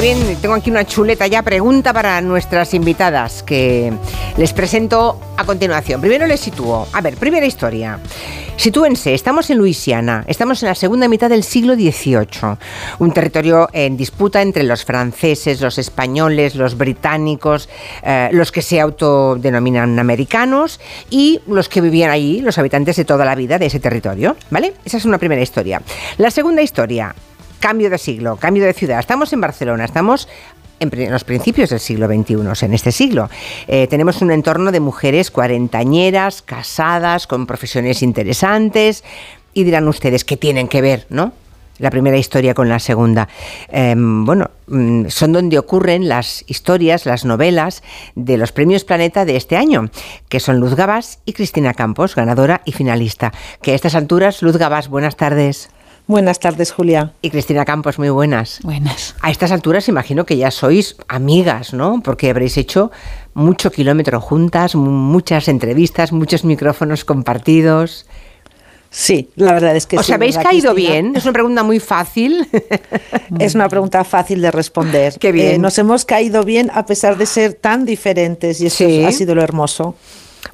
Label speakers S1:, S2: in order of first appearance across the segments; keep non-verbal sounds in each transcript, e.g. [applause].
S1: bien. Tengo aquí una chuleta ya. Pregunta para nuestras invitadas que les presento a continuación. Primero les sitúo. A ver, primera historia. Sitúense, estamos en Luisiana, estamos en la segunda mitad del siglo XVIII, un territorio en disputa entre los franceses, los españoles, los británicos, eh, los que se autodenominan americanos y los que vivían allí, los habitantes de toda la vida de ese territorio, ¿vale? Esa es una primera historia. La segunda historia, cambio de siglo, cambio de ciudad. Estamos en Barcelona, estamos en los principios del siglo XXI, en este siglo. Eh, tenemos un entorno de mujeres cuarentañeras, casadas, con profesiones interesantes, y dirán ustedes, ¿qué tienen que ver, no? La primera historia con la segunda. Em, bueno, mm, son donde ocurren las historias, las novelas de los premios Planeta de este año, que son Luz Gabás y Cristina Campos, ganadora y finalista. Que a estas alturas, Luz Gabás, buenas tardes.
S2: Buenas tardes, Julia.
S1: Y Cristina Campos, muy buenas.
S3: Buenas.
S1: A estas alturas imagino que ya sois amigas, ¿no? Porque habréis hecho mucho kilómetro juntas, muchas entrevistas, muchos micrófonos compartidos.
S2: Sí, la verdad es que
S1: ¿Os habéis caído bien? Es una pregunta muy fácil. [laughs]
S2: es una pregunta fácil de responder.
S1: Qué bien.
S2: Eh, nos hemos caído bien a pesar de ser tan diferentes y eso ha sido lo hermoso.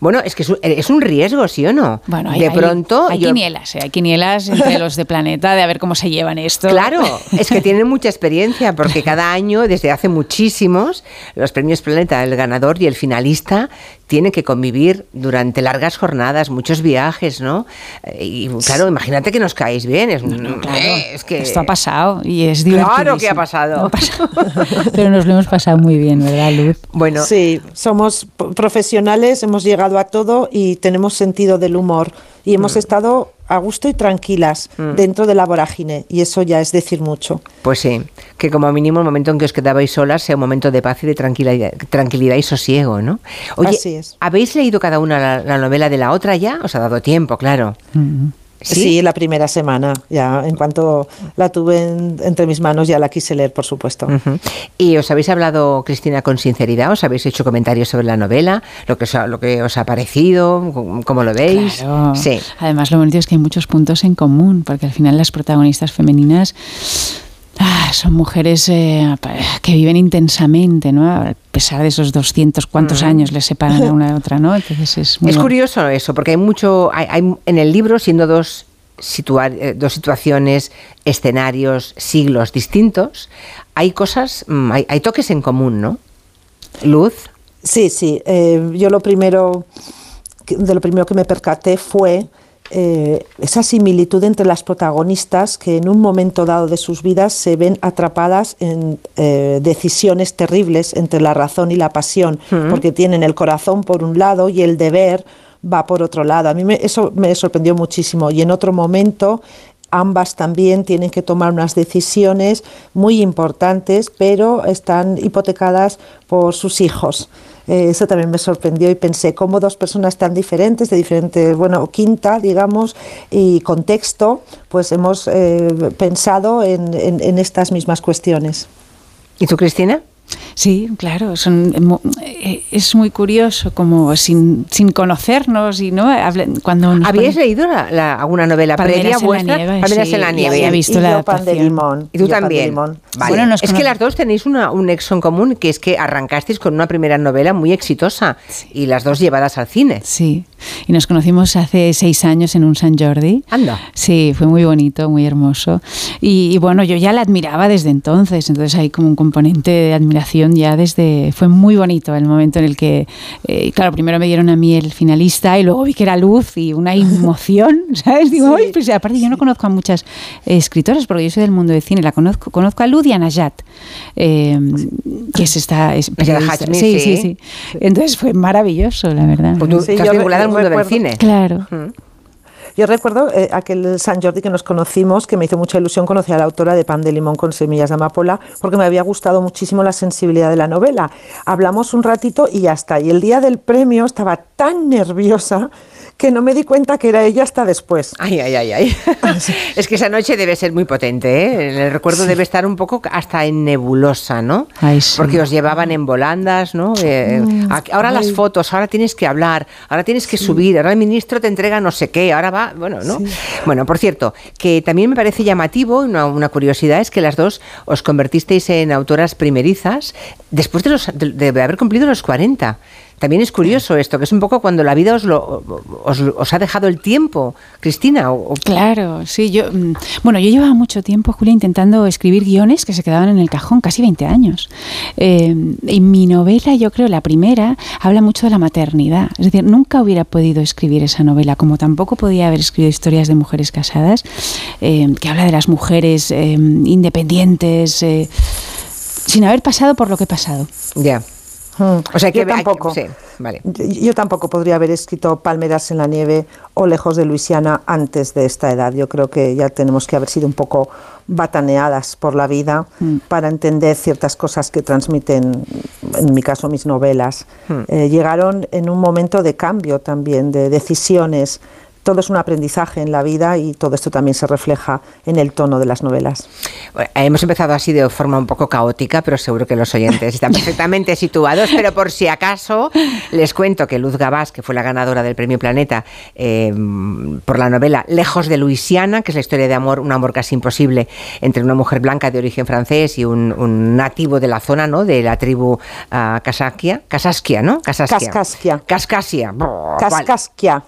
S1: Bueno, es que es un, riesgo, ¿sí o no?
S3: Bueno, hay, de pronto. Hay, quinielas, ¿eh? hay quinielas entre los de Planeta de a ver cómo se llevan esto.
S1: Claro, [laughs] es que tienen mucha experiencia porque cada año, desde hace muchísimos, los premios Planeta, el ganador y el finalista tienen que convivir durante largas jornadas, muchos viajes, ¿no? Y claro, imagínate que nos caéis bien. Es,
S3: claro, eh, es que esto ha pasado y es divertido.
S1: Claro que ha pasado. [laughs]
S3: Pero nos lo hemos pasado muy bien, ¿verdad, Luz?
S2: Bueno, sí, somos profesionales, hemos llegado a todo y tenemos sentido del humor y hemos mm. estado a gusto y tranquilas mm. dentro de la vorágine y eso ya es decir mucho.
S1: Pues sí, que como mínimo el momento en que os quedabais solas sea un momento de paz y de tranquilidad, tranquilidad y sosiego, ¿no?
S2: Oye, Así es.
S1: ¿habéis leído cada una la, novela de la otra ya? Os ha dado tiempo, claro.
S2: Mm. ¿Sí? la primera semana, ya en cuanto la tuve entre mis manos ya la quise leer, por supuesto.
S1: ¿Y os habéis hablado, Cristina, con sinceridad? ¿Os habéis hecho comentarios sobre la novela? ¿Lo que os ha, lo que os ha parecido? ¿Cómo lo veis?
S3: Sí. Además, lo bonito es que hay muchos puntos en común, porque al final las protagonistas femeninas Ah, son mujeres eh, que viven intensamente, ¿no? A pesar de esos 200 cuantos años les separan a una de [laughs] otra, ¿no?
S1: Entonces es Es curioso eso, porque hay mucho, hay, en el libro, siendo dos, eh, dos situaciones, escenarios, siglos distintos, hay cosas, mm, hay, toques en común, ¿no? Luz.
S2: Sí, sí. Eh, yo lo primero, de lo primero que me percaté fue eh, esa similitud entre las protagonistas que en un momento dado de sus vidas se ven atrapadas en eh, decisiones terribles entre la razón y la pasión, porque tienen el corazón por un lado y el deber va por otro lado. A mí eso me sorprendió muchísimo y en otro momento ambas también tienen que tomar unas decisiones muy importantes, pero están hipotecadas por sus hijos. Eh, eso también me sorprendió y pensé cómo dos personas tan diferentes, de diferente, bueno, quinta, digamos, y contexto, pues hemos eh, pensado en, en estas mismas cuestiones.
S1: ¿Y tú, Cristina?
S3: Sí, claro, son, eh, es muy curioso como sin, sin conocernos y no cuando
S1: ¿Habías leído alguna novela previa vuestra?
S3: En la nieve,
S1: en la nieve.
S3: Y, he visto y la
S2: pan de limón.
S1: Y tú también. Bueno, es que las dos tenéis una, un nexo en común, que es que arrancasteis con una primera novela muy exitosa y las dos llevadas al cine.
S3: Sí, y nos conocimos hace seis años en un San Jordi.
S1: Anda.
S3: Sí, fue muy bonito, muy hermoso. Y, y bueno, yo ya la admiraba desde entonces, entonces hay como un componente de admiración ya desde... Fue muy bonito el momento en el que, eh, claro, primero me dieron a mí el finalista y luego vi que era luz y una [laughs] emoción, ¿sabes? Digo, pues aparte yo no conozco a muchas escritoras porque yo soy del mundo de cine, la conozco, conozco a Luz y a Najat, eh, que es esta... Es
S1: sí,
S3: sí, sí, Entonces fue maravilloso, la verdad.
S1: Pues tú estás vinculada al mundo del cine.
S3: Claro.
S2: Yo recuerdo eh, aquel San Jordi que nos conocimos, que me hizo mucha ilusión conocer a la autora de Pan de Limón con Semillas de Amapola, porque me había gustado muchísimo la sensibilidad de la novela. Hablamos un ratito y ya está. Y el día del premio estaba tan nerviosa que no me di cuenta que era ella hasta después.
S1: Ay, ay, ay, ay. [laughs] es que esa noche debe ser muy potente, ¿eh? El recuerdo debe estar un poco hasta en nebulosa, ¿no? Porque os llevaban en volandas, ¿no? Eh, mm, ahora las fotos, ahora tienes que hablar, ahora tienes que subir, ahora el ministro te entrega no sé qué, ahora va bueno, ¿no? Bueno, por cierto, que también me parece llamativo, una, una, curiosidad es que las dos os convertisteis en autoras primerizas después de, los, de haber cumplido los 40. También es curioso esto, que es un poco cuando la vida os, lo, os, ha dejado el tiempo, Cristina.
S3: Claro, sí. Yo, mm, bueno, yo llevaba mucho tiempo, Julia, intentando escribir guiones que se quedaban en el cajón, casi 20 años. Eh, y mi novela, yo creo, la primera, habla mucho de la maternidad. Es decir, nunca hubiera podido escribir esa novela, como tampoco podía haber escrito historias de mujeres casadas, eh, que habla de las mujeres eh, independientes, sin haber pasado por lo que he pasado.
S1: Ya.
S2: Hmm. O sea que yo tampoco, yo, tampoco podría haber escrito Palmeras en la nieve o Lejos de Luisiana antes de esta edad. Yo creo que ya tenemos que haber sido un poco bataneadas por la vida hmm. para entender ciertas cosas que transmiten, en mi caso, mis novelas. Hmm. Eh, llegaron en un momento de cambio también, de decisiones todo es un aprendizaje en la vida y todo esto también se refleja en el tono de las novelas.
S1: hemos empezado así de forma un poco caótica, pero seguro que los oyentes están [laughs] perfectamente situados. Pero por si acaso, les cuento que Luz Gabás, que fue la ganadora del Premio Planeta eh, por la novela Lejos de Luisiana, que es la historia de amor, un amor casi imposible entre una mujer blanca de origen francés y un, nativo de la zona, ¿no? De la tribu uh, Casasquia, ¿no?
S2: Casasquia. Cascasquia.
S1: Cascasquia.
S2: Cascasquia.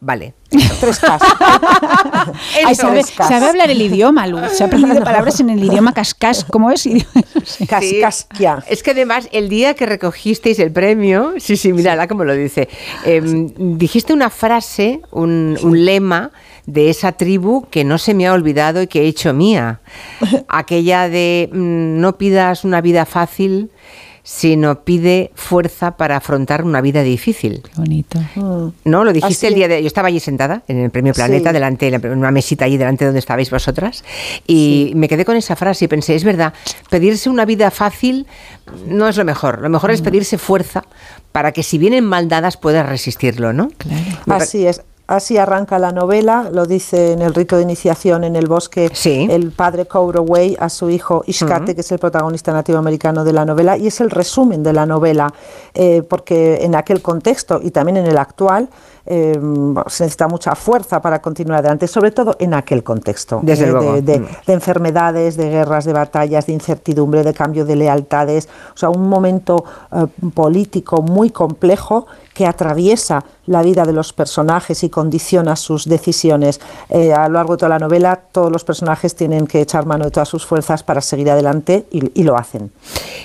S1: Vale. [laughs]
S2: Tres [laughs]
S3: sabe, sabe, hablar el idioma, Luz. Se ha aprendido [laughs] palabras en el idioma cascas. ¿Cómo es?
S2: Cascasquia.
S1: Es que además, el día que recogisteis el premio, sí, sí, mírala cómo lo dice, em, dijiste una frase, un, un lema de esa tribu que no se me ha olvidado y que he hecho mía. Aquella de mm, no pidas una vida fácil, sino pide fuerza para afrontar una vida difícil.
S3: Qué bonito.
S1: Mm. ¿No? Lo dijiste el día de... Yo estaba allí sentada en el Premio Planeta, delante, en una mesita allí delante donde estabais vosotras, y me quedé con esa frase y pensé, es verdad, pedirse una vida fácil no es lo mejor. Lo mejor es mm. pedirse fuerza para que si vienen mal dadas puedas resistirlo, ¿no?
S2: Claro. Así es. Así arranca la novela, lo dice en el rito de iniciación en el bosque el padre Cowroway a su hijo Ishkate, que es el protagonista nativo americano de la novela, y es el resumen de la novela, eh, porque en aquel contexto y también en el actual eh, se necesita mucha fuerza para continuar adelante, sobre todo en aquel contexto
S1: eh, de,
S2: de, enfermedades, de guerras, de batallas, de incertidumbre, de cambio de lealtades, o sea, un momento político muy complejo que atraviesa la vida de los personajes y condiciona sus decisiones. Eh, a lo largo de toda la novela, todos los personajes tienen que echar mano de todas sus fuerzas para seguir adelante y, lo hacen.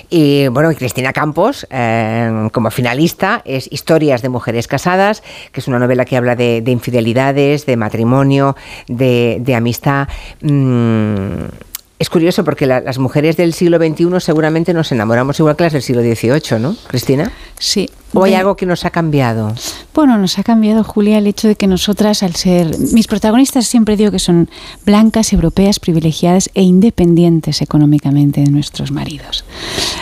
S1: Y bueno, Cristina Campos, eh, como finalista, es Historias de Mujeres Casadas, que es una novela que habla de, infidelidades, de matrimonio, de, amistad. Mm, es curioso porque las mujeres del siglo XXI seguramente nos enamoramos igual que las del siglo XVIII, ¿no, Cristina?
S3: Sí.
S1: ¿O hay algo que nos ha cambiado?
S3: Bueno, nos ha cambiado, Julia, el hecho de que nosotras, al ser... Mis protagonistas siempre digo que son blancas, europeas, privilegiadas e independientes económicamente de nuestros maridos.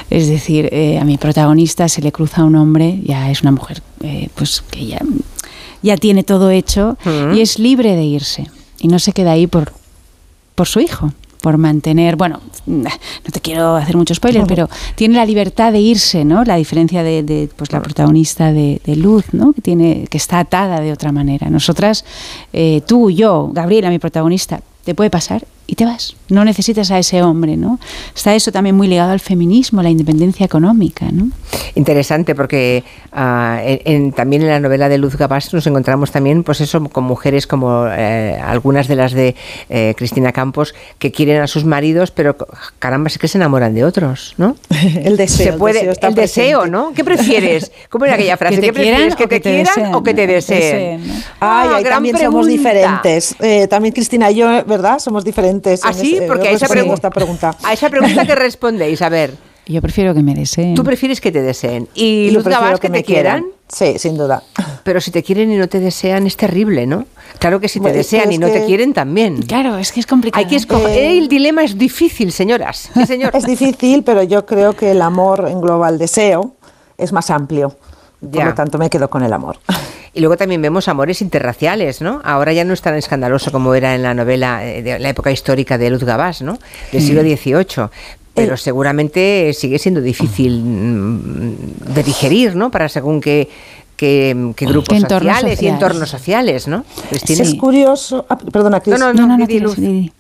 S3: Es decir, eh, a mi protagonista se le cruza un hombre, ya es una mujer eh, pues que ya, ya tiene todo hecho y es libre de irse. Y no se queda ahí por, por su hijo por mantener, bueno, no te quiero hacer mucho spoiler, pero tiene la libertad de irse, ¿no? La diferencia de, pues la protagonista de, Luz, ¿no? Que tiene, que está atada de otra manera. Nosotras, eh, tú, yo, Gabriela, mi protagonista, te puede pasar y te vas. No necesitas a ese hombre, ¿no? Está eso también muy ligado al feminismo, la independencia económica, ¿no?
S1: Interesante porque ah, en, también en la novela de Luz Gabás nos encontramos también, pues eso, con mujeres como eh, algunas de las de eh, Cristina Campos que quieren a sus maridos, pero caramba, es que se enamoran de otros, ¿no? [laughs]
S2: el deseo.
S1: Se puede, el deseo, ¿no? ¿Qué prefieres? ¿Cómo era aquella [laughs] frase? ¿Qué prefieres? ¿Que te, quieran o que te deseen?
S2: Ay, ah, también somos diferentes. Eh, también Cristina y yo, ¿verdad? Somos diferentes.
S1: ¿Ah, sí? Porque a esa, pregunta, [laughs] a esa pregunta que respondéis, a ver.
S3: Yo prefiero que me deseen.
S1: Tú prefieres que te deseen. ¿Y Luz Gabás que, que te quieran?
S2: Sí, sin duda.
S1: Pero si te quieren y no te desean es terrible, ¿no? Claro que si te desean y no te quieren también.
S3: Claro, es que es complicado.
S1: Hay que escoger. Eh, el dilema es difícil, señoras. Sí, [laughs] señor.
S2: Es difícil, pero yo creo que el amor engloba el deseo, es más amplio. Por lo tanto, me quedo con el amor.
S1: Y luego también vemos amores interraciales, ¿no? Ahora ya no es tan escandaloso como era en la novela eh, de la época histórica de Luz Gabás, ¿no? Del siglo XVIII. Pero seguramente sigue siendo difícil mm, de digerir, ¿no? Para según qué, qué, grupos sociales, y entornos sociales, ¿no?
S2: Es curioso. Ah, perdona, Cris.
S1: No, no, no, no,
S2: no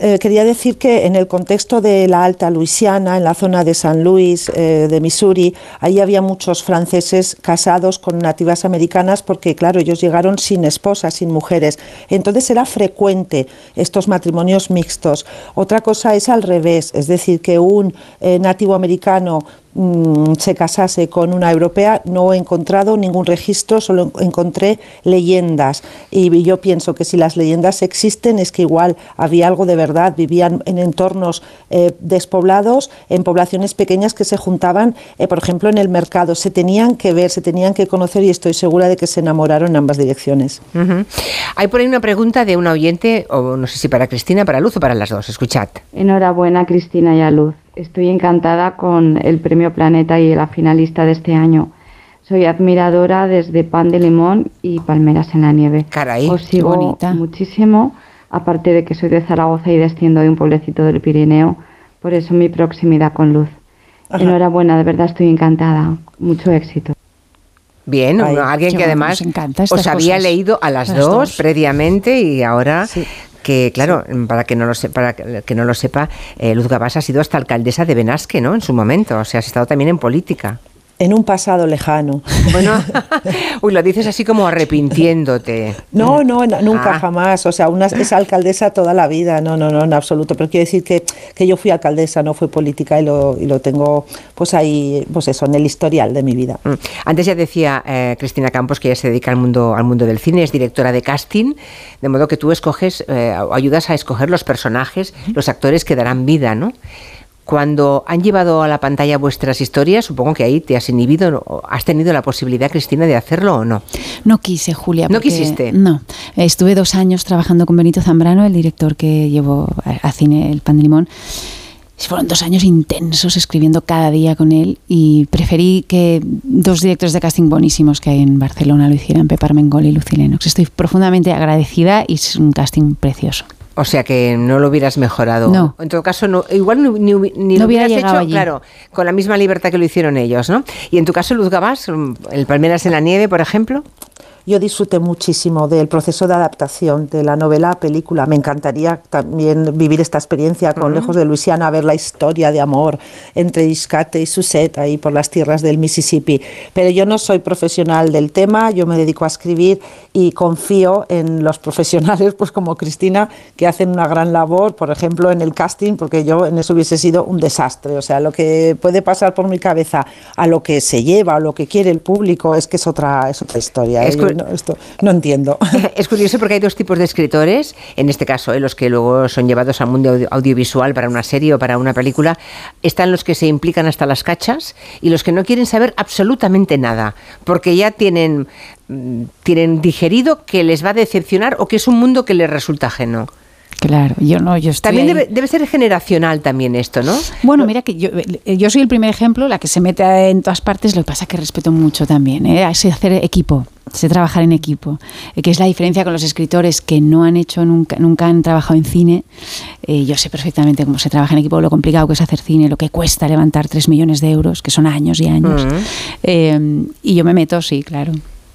S2: eh, quería decir que en el contexto de la Alta Luisiana, en la zona de San Luis, eh, de Missouri, ahí había muchos franceses casados con nativas americanas porque, claro, ellos llegaron sin esposas, sin mujeres. Entonces era frecuente estos matrimonios mixtos. Otra cosa es al revés, es decir, que un eh, nativo americano Mm, se casase con una europea, no he encontrado ningún registro, solo encontré leyendas. Y yo pienso que si las leyendas existen es que igual había algo de verdad, vivían en entornos eh, despoblados, en poblaciones pequeñas que se juntaban, eh, por ejemplo, en el mercado. Se tenían que ver, se tenían que conocer y estoy segura de que se enamoraron en ambas direcciones.
S1: Hay por ahí una pregunta de un oyente, o no sé si para Cristina, para Luz o para las dos. Escuchad.
S4: Enhorabuena, Cristina y a Luz Estoy encantada con el Premio Planeta y la finalista de este año. Soy admiradora desde Pan de Limón y Palmeras en la Nieve.
S1: Caray,
S4: Os sigo
S1: bonita.
S4: muchísimo, aparte de que soy de Zaragoza y desciendo de un pueblecito del Pirineo, por eso mi proximidad con Luz. Enhorabuena, de verdad estoy encantada. Mucho éxito.
S1: Bien, alguien que además os había leído a las, dos, previamente y ahora que claro, para que no lo sepa, para que no lo sepa, eh, Luz Gabás ha sido hasta alcaldesa de Benasque, ¿no? En su momento, o sea, has estado también en política.
S2: En un pasado lejano.
S1: Bueno, [laughs] uy, lo dices así como arrepintiéndote.
S2: No, no, nunca, ah. jamás. O sea, una, es alcaldesa toda la vida. No, no, no, en absoluto. Pero quiero decir que, que yo fui alcaldesa, no fui política y lo, y lo tengo, pues ahí, pues eso, en el historial de mi vida. Mm.
S1: Antes ya decía eh, Cristina Campos que ella se dedica al mundo, al mundo del cine, es directora de casting, de modo que tú escoges, eh, ayudas a escoger los personajes, los actores que darán vida, ¿no? Cuando han llevado a la pantalla vuestras historias, supongo que ahí te has inhibido, has tenido la posibilidad, Cristina, de hacerlo o no.
S3: No quise, Julia.
S1: ¿No quisiste?
S3: No. Estuve dos años trabajando con Benito Zambrano, el director que llevó a cine El Pan de Limón. Fueron dos años intensos escribiendo cada día con él y preferí que dos directores de casting buenísimos que hay en Barcelona lo hicieran, Pepar Mengol y Lucy Lennox. Estoy profundamente agradecida y es un casting precioso.
S1: O sea que no lo hubieras mejorado.
S3: No.
S1: En todo caso, no, igual ni, ni, lo hubieras hecho, claro, con la misma libertad que lo hicieron ellos, ¿no? Y en tu caso, Luz Gabás, el Palmeras en la Nieve, por ejemplo.
S2: Yo disfruté muchísimo del proceso de adaptación de la novela a película. Me encantaría también vivir esta experiencia con Lejos de Luisiana, ver la historia de amor entre Iscate y Susette ahí por las tierras del Mississippi. Pero yo no soy profesional del tema, yo me dedico a escribir y confío en los profesionales, pues como Cristina, que hacen una gran labor, por ejemplo, en el casting, porque yo en eso hubiese sido un desastre. O sea, lo que puede pasar por mi cabeza a lo que se lleva, a lo que quiere el público, es que es otra, es otra historia. ¿eh? No, esto no entiendo. [laughs]
S1: Es curioso porque hay dos tipos de escritores, en este caso, ¿eh? los que luego son llevados al mundo audiovisual para una serie o para una película, están los que se implican hasta las cachas y los que no quieren saber absolutamente nada, porque ya tienen, mm, tienen digerido que les va a decepcionar o que es un mundo que les resulta ajeno.
S3: Claro, yo no, yo estoy
S1: También debe, ser generacional también esto, ¿no?
S3: Bueno, mira que yo, yo soy el primer ejemplo, la que se mete en todas partes, lo que pasa es que respeto mucho también, ¿eh? Es hacer equipo, sé trabajar en equipo, eh, que es la diferencia con los escritores que no han hecho nunca, nunca han trabajado en cine. Eh, yo sé perfectamente cómo se trabaja en equipo, lo complicado que es hacer cine, lo que cuesta levantar 3 millones de euros, que son años y años. Eh, y yo me meto, sí, claro.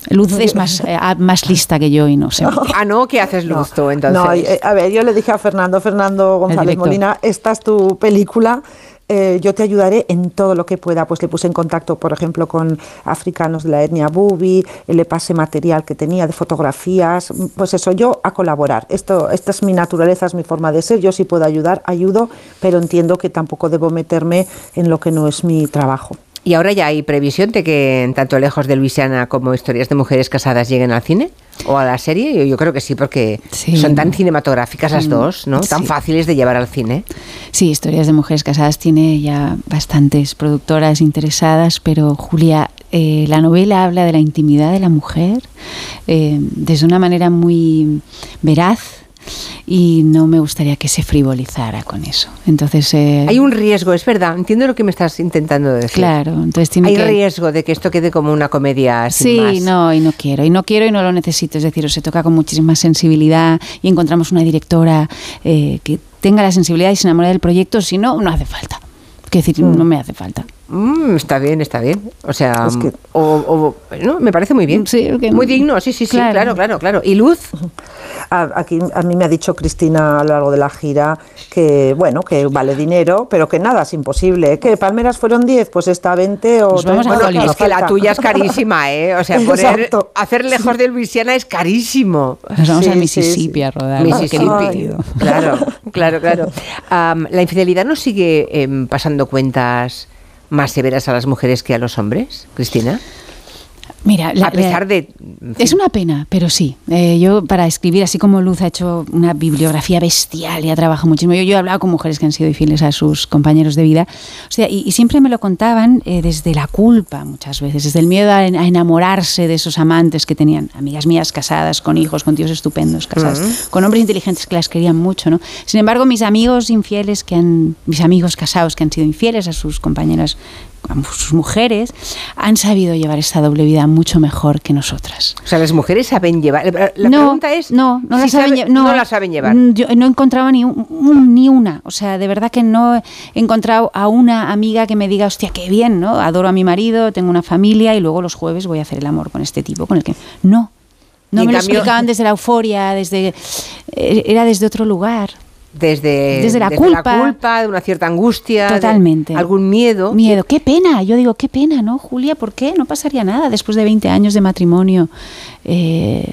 S3: Luz es más, eh, más lista que yo y no sé. [laughs]
S1: Ah, no, ¿qué haces Luz tú entonces? No,
S2: eh, a ver, yo le dije a Fernando, Fernando González Molina, esta es tu película. Eh, yo te ayudaré en todo lo que pueda. Pues le puse en contacto, por ejemplo, con africanos de la etnia Bubi, le pasé material que tenía de fotografías, pues eso, yo a colaborar. Esto, esta es mi naturaleza, es mi forma de ser. Yo sí puedo ayudar, ayudo, pero entiendo que tampoco debo meterme en lo que no es mi trabajo.
S1: ¿Y ahora ya hay previsión de que tanto Lejos de Luisiana como Historias de Mujeres Casadas lleguen al cine? ¿O a la serie? Yo, creo que sí, porque son tan cinematográficas las mm, dos, ¿no? Tan fáciles de llevar al cine.
S3: Sí, Historias de Mujeres Casadas tiene ya bastantes productoras interesadas, pero Julia, eh, la novela habla de la intimidad de la mujer eh, desde una manera muy veraz y no me gustaría que se frivolizara con eso. Entonces
S1: eh, hay un riesgo, es verdad. Entiendo lo que me estás intentando decir.
S3: Claro, entonces
S1: tiene hay riesgo de que esto quede como una comedia. Sin
S3: sí, no y no quiero y no quiero y no lo necesito. Es decir, se toca con muchísima sensibilidad y encontramos una directora eh, que tenga la sensibilidad y se enamore del proyecto. Si no, no hace falta. Es decir, mm. no me hace falta.
S1: Mm, está bien, está bien. O sea, o, ¿no? me parece muy bien. Sí, muy digno, sí, sí, sí, claro, claro, claro. ¿Y Luz?
S2: Aquí a mí me ha dicho Cristina a lo largo de la gira que, bueno, que vale dinero, pero que nada, es imposible. ¿Que Palmeras fueron 10? Pues está 20 o...
S1: bueno, es que la tuya es carísima, ¿eh? O sea, poner, hacer lejos de Luisiana es carísimo.
S3: Nos vamos a Mississippi a rodar.
S1: Mississippi. Claro, claro, claro. [laughs] ¿La infidelidad nos sigue em, pasando cuentas más severas a las mujeres que a los hombres, Cristina?
S3: Mira, a pesar de... Es una pena, pero sí. Eh, yo para escribir, así como Luz ha hecho una bibliografía bestial y ha trabajado muchísimo, yo, he hablado con mujeres que han sido infieles a sus compañeros de vida, o sea, y, siempre me lo contaban eh, desde la culpa muchas veces, desde el miedo a, enamorarse de esos amantes que tenían, amigas mías casadas, con hijos, con tíos estupendos, casadas, con hombres inteligentes que las querían mucho, ¿no? Sin embargo, mis amigos infieles que han, mis amigos casados que han sido infieles a sus compañeras sus mujeres han sabido llevar esta doble vida mucho mejor que nosotras.
S1: O sea, las mujeres saben llevar. La pregunta es.
S3: No, no, la saben,
S1: no, la saben llevar.
S3: Mm, yo no he encontrado ni, ni una. O sea, de verdad que no he encontrado a una amiga que me diga, hostia, qué bien, ¿no? Adoro a mi marido, tengo una familia y luego los jueves voy a hacer el amor con este tipo, con el que. No. No me lo explicaban desde la euforia, desde. Eh, era desde otro lugar
S1: desde,
S3: desde, la, culpa,
S1: de una cierta angustia,
S3: totalmente,
S1: algún miedo.
S3: Miedo, qué pena, yo digo, qué pena, ¿no, Julia? ¿Por qué? No pasaría nada después de 20 años de matrimonio. Eh,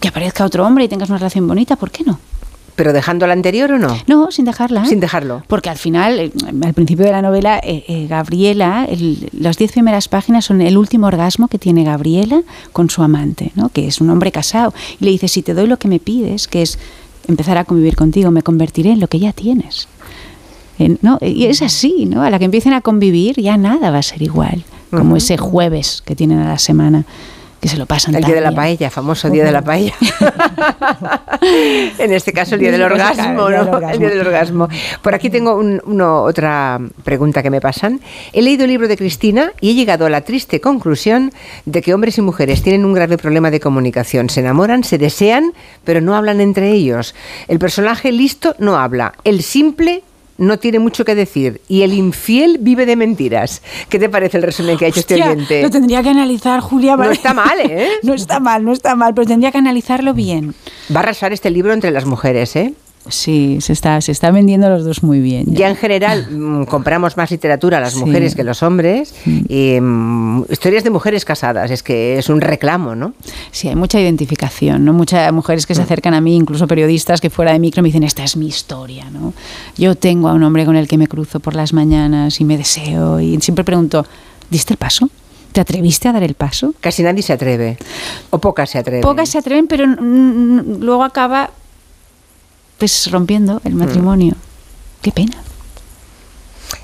S3: que aparezca otro hombre y tengas una relación bonita, ¿por qué no?
S1: ¿Pero dejando la anterior o no?
S3: No, sin dejarla.
S1: Sin dejarlo.
S3: Porque al final, eh, al principio de la novela, eh, Gabriela, las diez primeras páginas son el último orgasmo que tiene Gabriela con su amante, ¿no? que es un hombre casado. Y le dice, si te doy lo que me pides, que es empezar a convivir contigo, me convertiré en lo que ya tienes. ¿no? Y es así, ¿no? A la que empiecen a convivir ya nada va a ser igual, como ese jueves que tienen a la semana que se lo pasan.
S1: El día de la paella, famoso día de la paella. [laughs] en este caso el día del orgasmo, ¿no? El día del orgasmo. Por aquí tengo otra pregunta que me pasan. He leído el libro de Cristina y he llegado a la triste conclusión de que hombres y mujeres tienen un grave problema de comunicación. Se enamoran, se desean, pero no hablan entre ellos. El personaje listo no habla. El simple no tiene mucho que decir y el infiel vive de mentiras. ¿Qué te parece el resumen que ha hecho este oyente?
S3: Lo tendría que analizar, Julia.
S1: No está mal, ¿eh? [laughs]
S3: no está mal, no está mal, pero tendría que analizarlo bien.
S1: Va a arrasar este libro entre las mujeres, ¿eh?
S3: Sí, se está, se está vendiendo los dos muy bien.
S1: Ya, en general mm, compramos más literatura las mujeres que los hombres. Y, mm, historias de mujeres casadas, es que es un reclamo, ¿no?
S3: Sí, hay mucha identificación, ¿no? Muchas mujeres que se acercan a mí, incluso periodistas que fuera de micro me dicen, esta es mi historia, ¿no? Yo tengo a un hombre con el que me cruzo por las mañanas y me deseo y siempre pregunto, ¿diste el paso? ¿Te atreviste a dar el paso?
S1: Casi nadie se atreve. O pocas se atreven.
S3: Pocas se atreven, pero luego acaba pues rompiendo el matrimonio. Qué pena.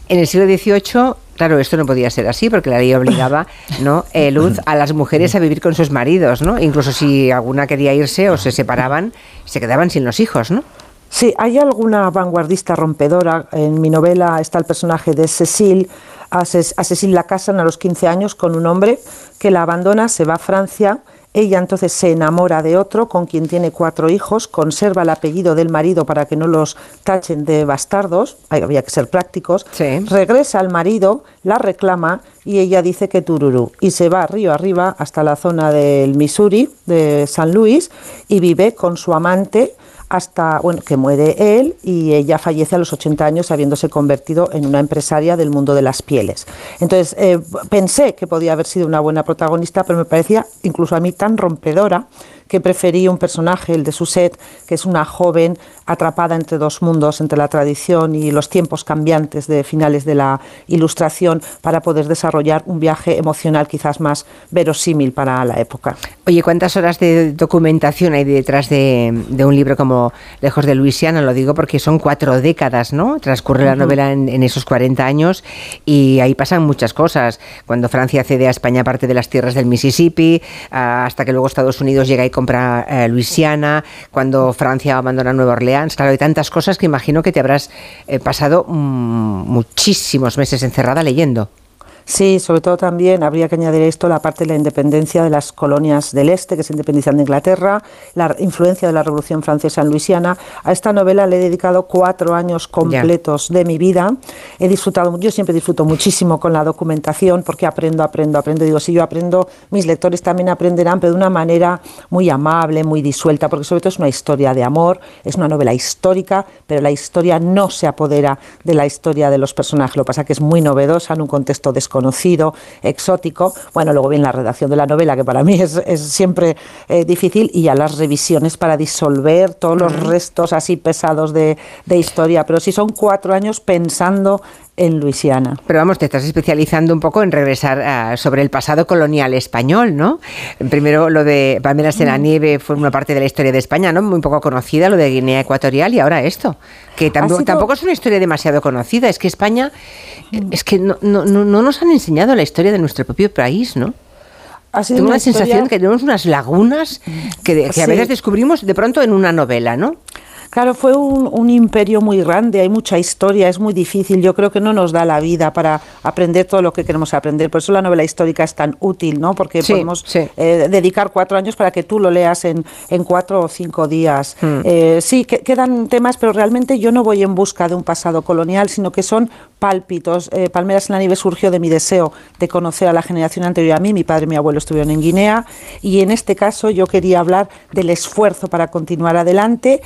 S1: En el siglo XVIII, claro, esto no podía ser así porque la ley obligaba, [laughs] ¿no? Eh, Luz a las mujeres a vivir con sus maridos, ¿no? Incluso si alguna quería irse o se separaban, se quedaban sin los hijos, ¿no?
S2: Sí, hay alguna vanguardista rompedora. En mi novela está el personaje de Cecil. A, Cecil la casan a los 15 años con un hombre que la abandona, se va a Francia ella entonces se enamora de otro con quien tiene cuatro hijos, conserva el apellido del marido para que no los tachen de bastardos, había que ser prácticos, regresa al marido, la reclama y ella dice que tururú y se va río arriba hasta la zona del Missouri, de San Luis, y vive con su amante hasta bueno, que muere él y ella fallece a los 80 años habiéndose convertido en una empresaria del mundo de las pieles. Entonces eh, pensé que podía haber sido una buena protagonista, pero me parecía incluso a mí tan rompedora que preferí un personaje, el de Suset, que es una joven atrapada entre dos mundos, entre la tradición y los tiempos cambiantes de finales de la Ilustración, para poder desarrollar un viaje emocional quizás más verosímil para la época.
S1: Oye, ¿cuántas horas de documentación hay detrás de, un libro como Lejos de Luisiana? Lo digo porque son cuatro décadas, ¿no? Transcurre la novela en, esos 40 años y ahí pasan muchas cosas. Cuando Francia cede a España parte de las tierras del Mississippi, hasta que luego Estados Unidos llega y compra eh, Luisiana, cuando Francia abandona Nueva Orleans, claro, hay tantas cosas que imagino que te habrás eh, pasado mm, muchísimos meses encerrada leyendo.
S2: Sí, sobre todo también habría que añadir esto la parte de la independencia de las colonias del este que se independizan de Inglaterra, la influencia de la Revolución Francesa en Luisiana. A esta novela le he dedicado cuatro años completos de mi vida. He disfrutado, yo siempre disfruto muchísimo con la documentación porque aprendo, aprendo, aprendo. Digo, si yo aprendo, mis lectores también aprenderán, pero de una manera muy amable, muy disuelta, porque sobre todo es una historia de amor, es una novela histórica, pero la historia no se apodera de la historia de los personajes. Lo que pasa es que es muy novedosa en un contexto desconocido conocido, exótico. Bueno, luego viene la redacción de la novela, que para mí es, siempre eh, difícil, y ya las revisiones para disolver todos los restos así pesados de, de historia. Pero sí son cuatro años pensando en Luisiana.
S1: Pero vamos, te estás especializando un poco en regresar ah, sobre el pasado colonial español, ¿no? Primero lo de Palmeras en la nieve fue una parte de la historia de España, ¿no? Muy poco conocida, lo de Guinea Ecuatorial y ahora esto, que tampoco, es una historia demasiado conocida, es que España, mm. es que no, no, no nos han enseñado la historia de nuestro propio país, ¿no? Tengo una, sensación que tenemos unas lagunas que, que a veces descubrimos de pronto en una novela, ¿no?
S2: Claro, fue un, imperio muy grande, hay mucha historia, es muy difícil. Yo creo que no nos da la vida para aprender todo lo que queremos aprender. Por eso la novela histórica es tan útil, ¿no? Porque podemos eh, dedicar cuatro años para que tú lo leas en, en cuatro o cinco días. Hmm. Eh, sí, quedan temas, pero realmente yo no voy en busca de un pasado colonial, sino que son pálpitos. Eh, Palmeras en la nieve surgió de mi deseo de conocer a la generación anterior a mí. Mi padre y mi abuelo estuvieron en Guinea y en este caso yo quería hablar del esfuerzo para continuar adelante.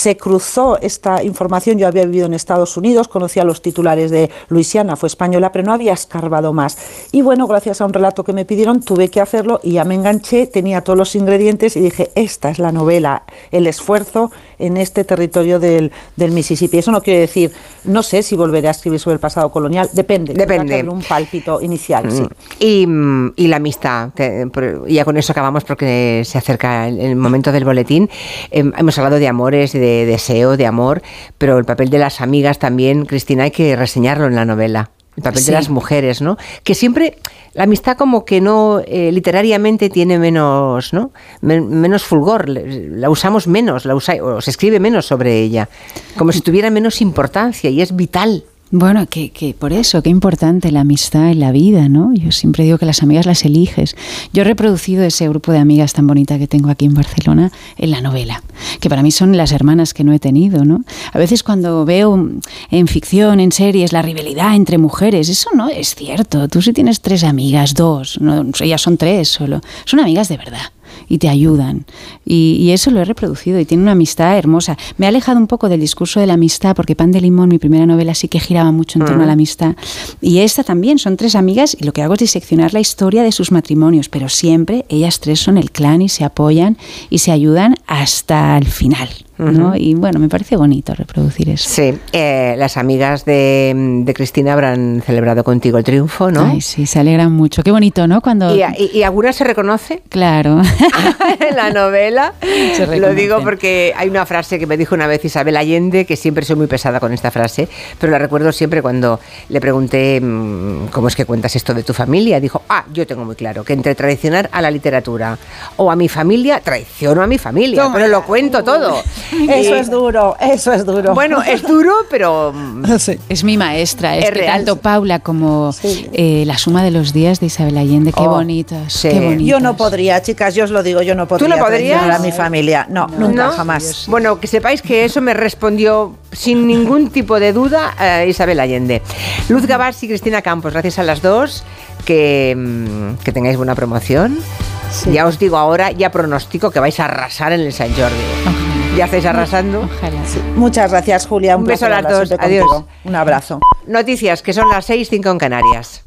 S2: Se cruzó esta información. Yo había vivido en Estados Unidos, conocía los titulares de Luisiana, fue española, pero no había escarbado más. Y bueno, gracias a un relato que me pidieron, tuve que hacerlo y ya me enganché, tenía todos los ingredientes y dije, esta es la novela, el esfuerzo en este territorio del, del Mississippi. Eso no quiere decir, no sé si volveré a escribir sobre el pasado colonial, depende.
S1: Depende.
S2: Un pálpito inicial, sí.
S1: Mm, y, la amistad, y ya con eso acabamos porque se acerca el, momento del boletín. Em, hemos hablado de amores, de deseo, de amor, pero el papel de las amigas también, Cristina, hay que reseñarlo en la novela el papel de las mujeres, ¿no? Que siempre la amistad como que no eh, literariamente tiene menos, ¿no? menos fulgor, la usamos menos, la usa, o se escribe menos sobre ella, como si tuviera menos importancia y es vital.
S3: Bueno, que, que, por eso, qué importante la amistad en la vida, ¿no? Yo siempre digo que las amigas las eliges. Yo he reproducido ese grupo de amigas tan bonita que tengo aquí en Barcelona en la novela, que para mí son las hermanas que no he tenido, ¿no? A veces cuando veo en ficción, en series, la rivalidad entre mujeres, eso no es cierto. Tú si tienes tres amigas, dos, no, ellas son tres solo, son amigas de verdad y te ayudan. Y, eso lo he reproducido y tiene una amistad hermosa. Me ha alejado un poco del discurso de la amistad porque Pan de Limón, mi primera novela, sí que giraba mucho en torno a la amistad. Y esta también, son tres amigas y lo que hago es diseccionar la historia de sus matrimonios, pero siempre ellas tres son el clan y se apoyan y se ayudan hasta el final. Y bueno, me parece bonito reproducir eso.
S1: Sí, eh, las amigas de, Cristina habrán celebrado contigo el triunfo, ¿no?
S3: Ay, sí, se alegran mucho. Qué bonito, ¿no? Cuando...
S1: ¿Y, y, alguna se reconoce? [laughs]
S3: Claro.
S1: en [laughs] la novela. [laughs] Lo digo porque hay una frase que me dijo una vez Isabel Allende, que siempre soy muy pesada con esta frase, pero la recuerdo siempre cuando le pregunté mm, cómo es que cuentas esto de tu familia. Dijo, ah, yo tengo muy claro que entre traicionar a la literatura o a mi familia, traiciono a mi familia, pero lo cuento todo. [laughs]
S2: Eso es duro, eso es duro.
S1: Bueno, es duro, pero... Mm, [laughs]
S3: es mi maestra, es, que tanto Paula como eh, La suma de los días de Isabel Allende, qué, oh, bonitas,
S2: Yo no podría, chicas, yo os lo digo, yo no podría.
S1: ¿Tú no podrías?
S2: A mi familia, no, nunca, jamás.
S1: Bueno, que sepáis que eso me respondió sin ningún tipo de duda eh, Isabel Allende. Luz Gabás y Cristina Campos, gracias a las dos, que, mm, que tengáis buena promoción. Ya os digo ahora, ya pronostico que vais a arrasar en el San Jordi ya estáis arrasando.
S2: Muchas gracias, Julia.
S1: Un, beso a las dos. Adiós.
S2: Un abrazo.
S1: Noticias que son las 6, 5 en Canarias.